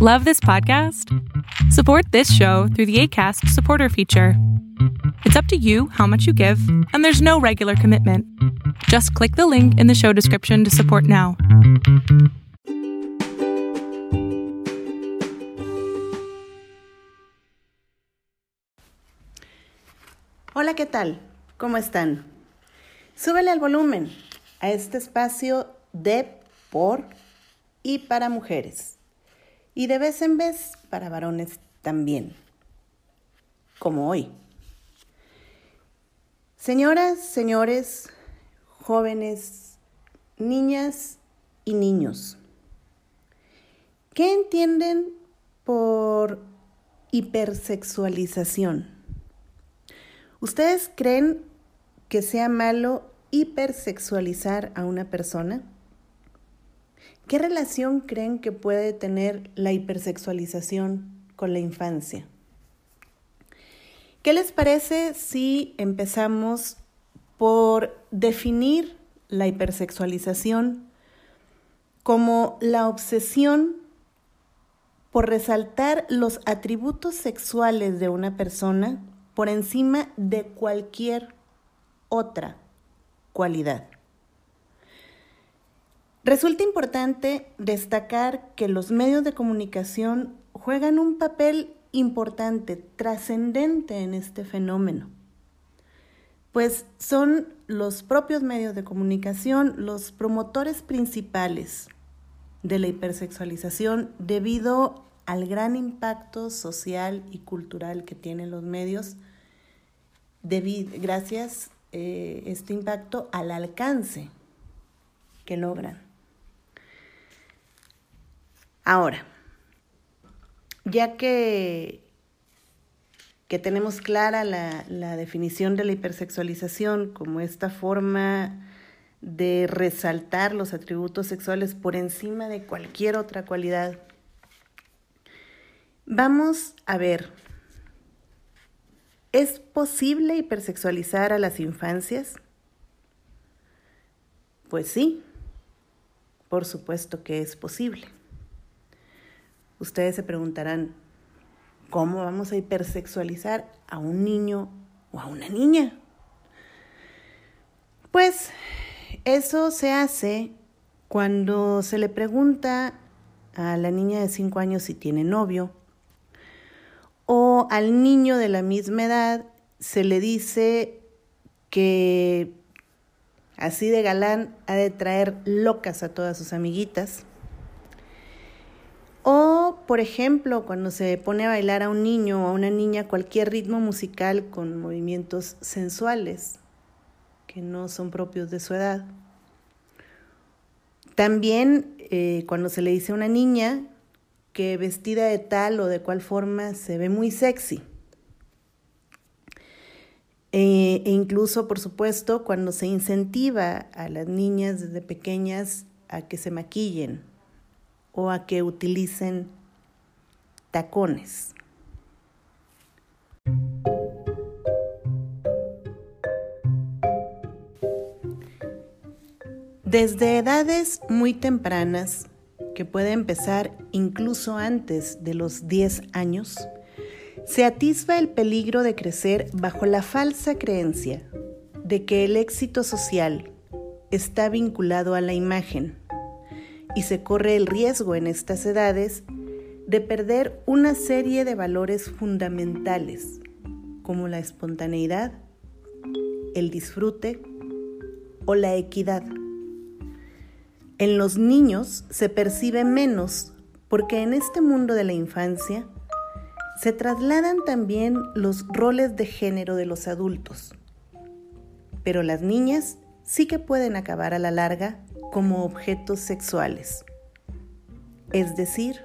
Love this podcast? Support this show through the ACAST supporter feature. It's up to you how much you give, and there's no regular commitment. Just click the link in the show description to support now. Hola, ¿qué tal? ¿Cómo están? Súbele al volumen a este espacio de, por y para mujeres. Y de vez en vez para varones también. Como hoy. Señoras, señores, jóvenes, niñas y niños. ¿Qué entienden por hipersexualización? ¿Ustedes creen que sea malo hipersexualizar a una persona? ¿Qué relación creen que puede tener la hipersexualización con la infancia? ¿Qué les parece si empezamos por definir la hipersexualización como la obsesión por resaltar los atributos sexuales de una persona por encima de cualquier otra cualidad. Resulta importante destacar que los medios de comunicación juegan un papel importante, trascendente en este fenómeno, pues son los propios medios de comunicación los promotores principales de la hipersexualización debido al gran impacto social y cultural que tienen los medios gracias eh, este impacto al alcance que logran. Ahora, ya que, que tenemos clara la, la definición de la hipersexualización como esta forma de resaltar los atributos sexuales por encima de cualquier otra cualidad, vamos a ver ¿Es posible hipersexualizar a las infancias? Pues sí, por supuesto que es posible. Ustedes se preguntarán, ¿cómo vamos a hipersexualizar a un niño o a una niña? Pues eso se hace cuando se le pregunta a la niña de 5 años si tiene novio o al niño de la misma edad se le dice que así de galán ha de traer locas a todas sus amiguitas. O, por ejemplo, cuando se pone a bailar a un niño o a una niña cualquier ritmo musical con movimientos sensuales que no son propios de su edad. También eh, cuando se le dice a una niña que vestida de tal o de cual forma se ve muy sexy. E, e, incluso, por supuesto, cuando se incentiva a las niñas desde pequeñas a que se maquillen o a que utilicen tacones. Desde edades muy tempranas, que puede empezar incluso antes de los 10 años, se atisba el peligro de crecer bajo la falsa creencia de que el éxito social está vinculado a la imagen y se corre el riesgo en estas edades de perder una serie de valores fundamentales como la espontaneidad, el disfrute o la equidad. En los niños se percibe menos porque en este mundo de la infancia se trasladan también los roles de género de los adultos. Pero las niñas sí que pueden acabar a la larga como objetos sexuales. Es decir,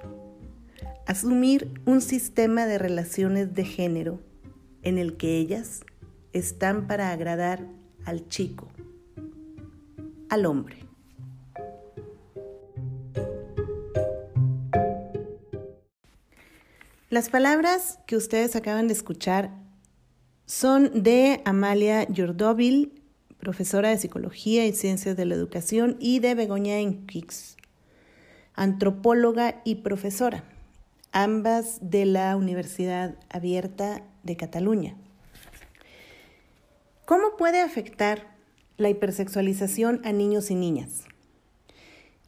asumir un sistema de relaciones de género en el que ellas están para agradar al chico, al hombre. Las palabras que ustedes acaban de escuchar son de Amalia Yordovil, profesora de Psicología y Ciencias de la Educación, y de Begoña Enquix, antropóloga y profesora. ambas de la Universidad Abierta de Cataluña. ¿Cómo puede afectar la hipersexualización a niños y niñas?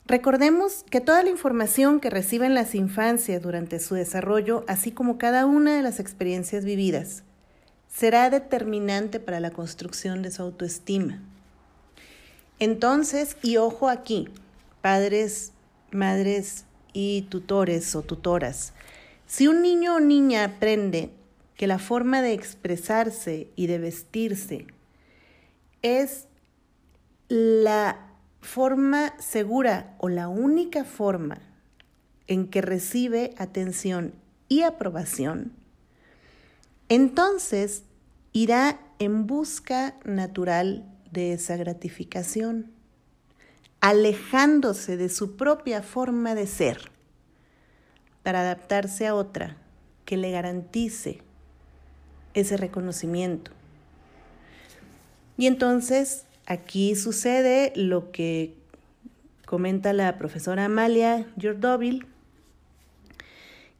Recordemos que toda la información que reciben las infancias durante su desarrollo, así como cada una de las experiencias vividas, será determinante para la construcción de su autoestima. Entonces, y ojo aquí, padres, madres y tutores o tutoras, si un niño o niña aprende que la forma de expresarse y de vestirse es la forma segura o la única forma en que recibe atención y aprobación, entonces irá en busca natural de esa gratificación, alejándose de su propia forma de ser para adaptarse a otra que le garantice ese reconocimiento. Y entonces aquí sucede lo que comenta la profesora Amalia Jordovil,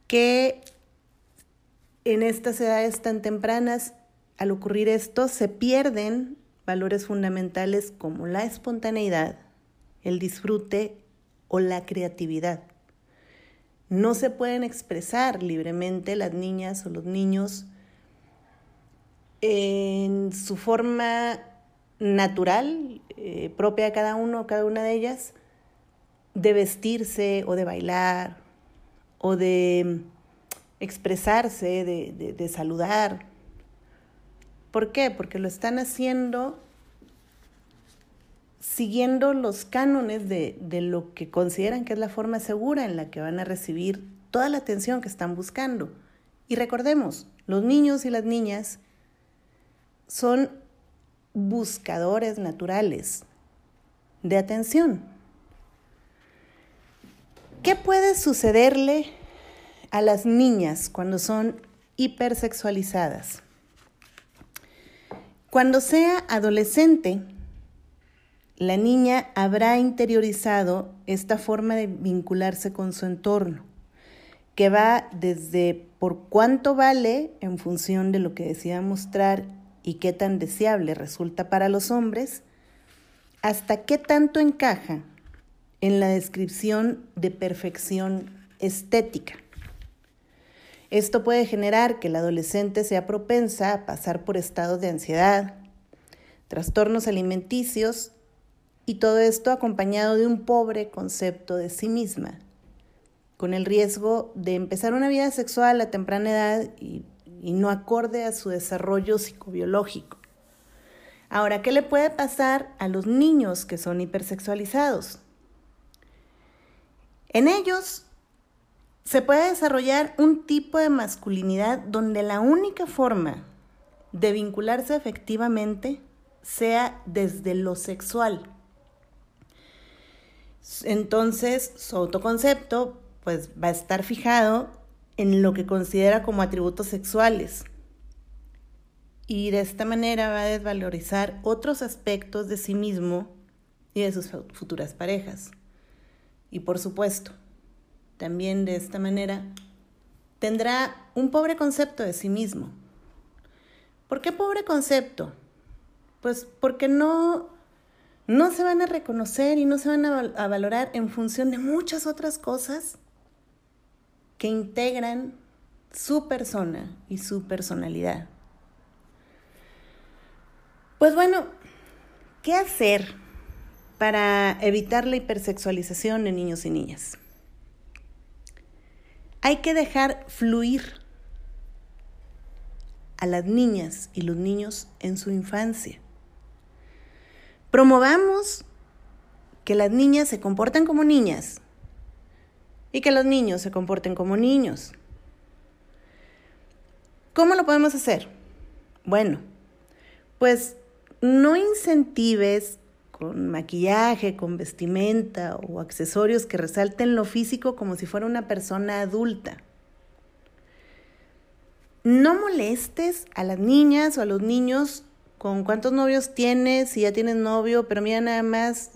que en estas edades tan tempranas, al ocurrir esto, se pierden valores fundamentales como la espontaneidad, el disfrute o la creatividad. No se pueden expresar libremente las niñas o los niños en su forma natural, eh, propia de cada uno, cada una de ellas, de vestirse o de bailar o de expresarse, de, saludar. ¿Por qué? Porque lo están haciendo siguiendo los cánones de, de, lo que consideran que es la forma segura en la que van a recibir toda la atención que están buscando. Y recordemos, los niños y las niñas son buscadores naturales de atención. ¿Qué puede sucederle a las niñas cuando son hipersexualizadas. Cuando sea adolescente, la niña habrá interiorizado esta forma de vincularse con su entorno, que va desde por cuánto vale en función de lo que decida mostrar y qué tan deseable resulta para los hombres, hasta qué tanto encaja en la descripción de perfección estética. Esto puede generar que el adolescente sea propensa a pasar por estados de ansiedad, trastornos alimenticios y todo esto acompañado de un pobre concepto de sí misma, con el riesgo de empezar una vida sexual a temprana edad y, no acorde a su desarrollo psicobiológico. Ahora, ¿qué le puede pasar a los niños que son hipersexualizados? En ellos se puede desarrollar un tipo de masculinidad donde la única forma de vincularse efectivamente sea desde lo sexual. Entonces, su autoconcepto pues va a estar fijado en lo que considera como atributos sexuales. Y de esta manera va a desvalorizar otros aspectos de sí mismo y de sus futuras parejas. Y por supuesto, también de esta manera, tendrá un pobre concepto de sí mismo. ¿Por qué pobre concepto? Pues porque no, no se van a reconocer y no se van a, a valorar en función de muchas otras cosas que integran su persona y su personalidad. Pues bueno, ¿qué hacer para evitar la hipersexualización en niños y niñas? Hay que dejar fluir a las niñas y los niños en su infancia. Promovamos que las niñas se comporten como niñas y que los niños se comporten como niños. ¿Cómo lo podemos hacer? Bueno, pues no incentives con maquillaje, con vestimenta o accesorios que resalten lo físico como si fuera una persona adulta. No molestes a las niñas o a los niños con cuántos novios tienes, si ya tienes novio, pero mira nada más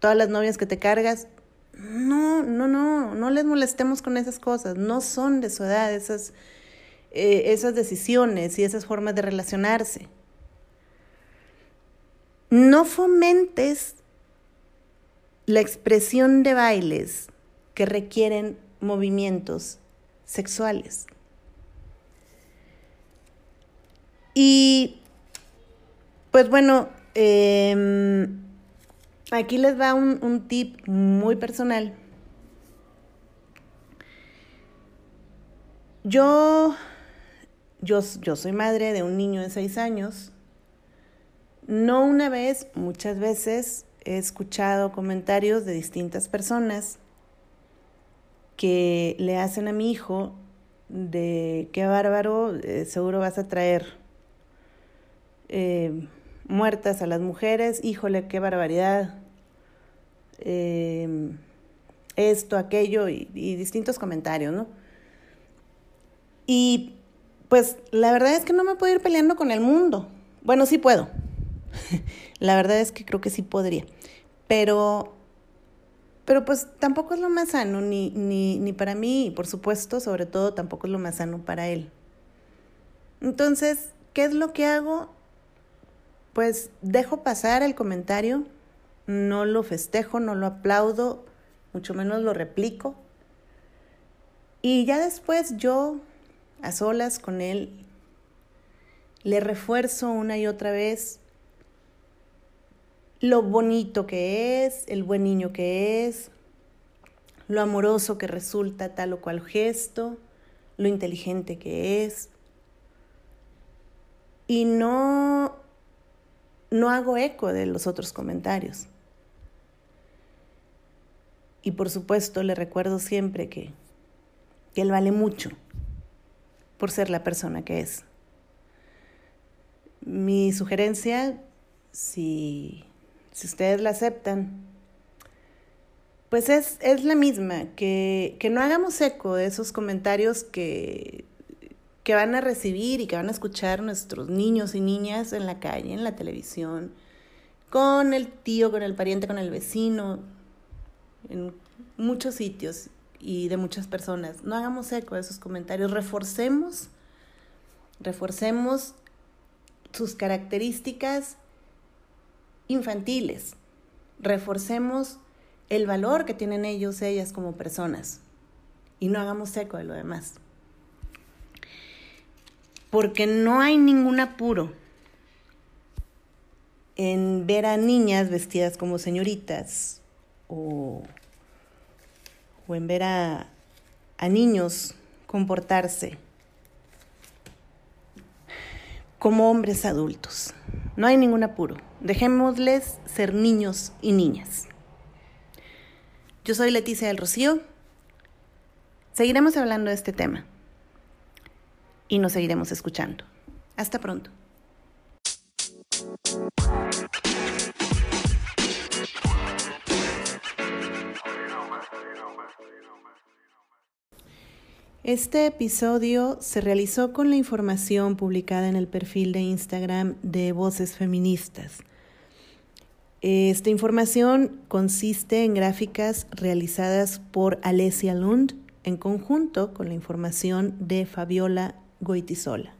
todas las novias que te cargas. No, no, no, no les molestemos con esas cosas. No son de su edad esas, eh, esas decisiones y esas formas de relacionarse. No fomentes la expresión de bailes que requieren movimientos sexuales. Y pues bueno, em, aquí les va un, un tip muy personal. Yo, yo, yo soy madre de un niño de seis años. No una vez, muchas veces he escuchado comentarios de distintas personas que le hacen a mi hijo de qué bárbaro, eh, seguro vas a traer eh, muertas a las mujeres, híjole, qué barbaridad, eh, esto, aquello y, y distintos comentarios, ¿no? Y pues la verdad es que no me puedo ir peleando con el mundo. Bueno, sí puedo. la verdad es que creo que sí podría. Pero pero pues tampoco es lo más sano, ni, ni, ni para mí, y por supuesto, sobre todo, tampoco es lo más sano para él. Entonces, ¿qué es lo que hago? Pues dejo pasar el comentario, no lo festejo, no lo aplaudo, mucho menos lo replico. Y ya después yo, a solas con él, le refuerzo una y otra vez lo bonito que es, el buen niño que es, lo amoroso que resulta tal o cual gesto, lo inteligente que es. Y no, no hago eco de los otros comentarios. Y por supuesto le recuerdo siempre que, que él vale mucho por ser la persona que es. Mi sugerencia, si si ustedes la aceptan, pues es, es la misma, que, que, no hagamos eco de esos comentarios que, que van a recibir y que van a escuchar nuestros niños y niñas en la calle, en la televisión, con el tío, con el pariente, con el vecino, en muchos sitios y de muchas personas. No hagamos eco de esos comentarios, reforcemos, reforcemos sus características infantiles. Reforcemos el valor que tienen ellos, ellas como personas y no hagamos eco de lo demás. Porque no hay ningún apuro en ver a niñas vestidas como señoritas o, o en ver a, a niños comportarse como hombres adultos. No hay ningún apuro. Dejémosles ser niños y niñas. Yo soy Leticia del Rocío. Seguiremos hablando de este tema y nos seguiremos escuchando. Hasta pronto. Este episodio se realizó con la información publicada en el perfil de Instagram de Voces Feministas. Esta información consiste en gráficas realizadas por Alessia Lund en conjunto con la información de Fabiola Goitisola.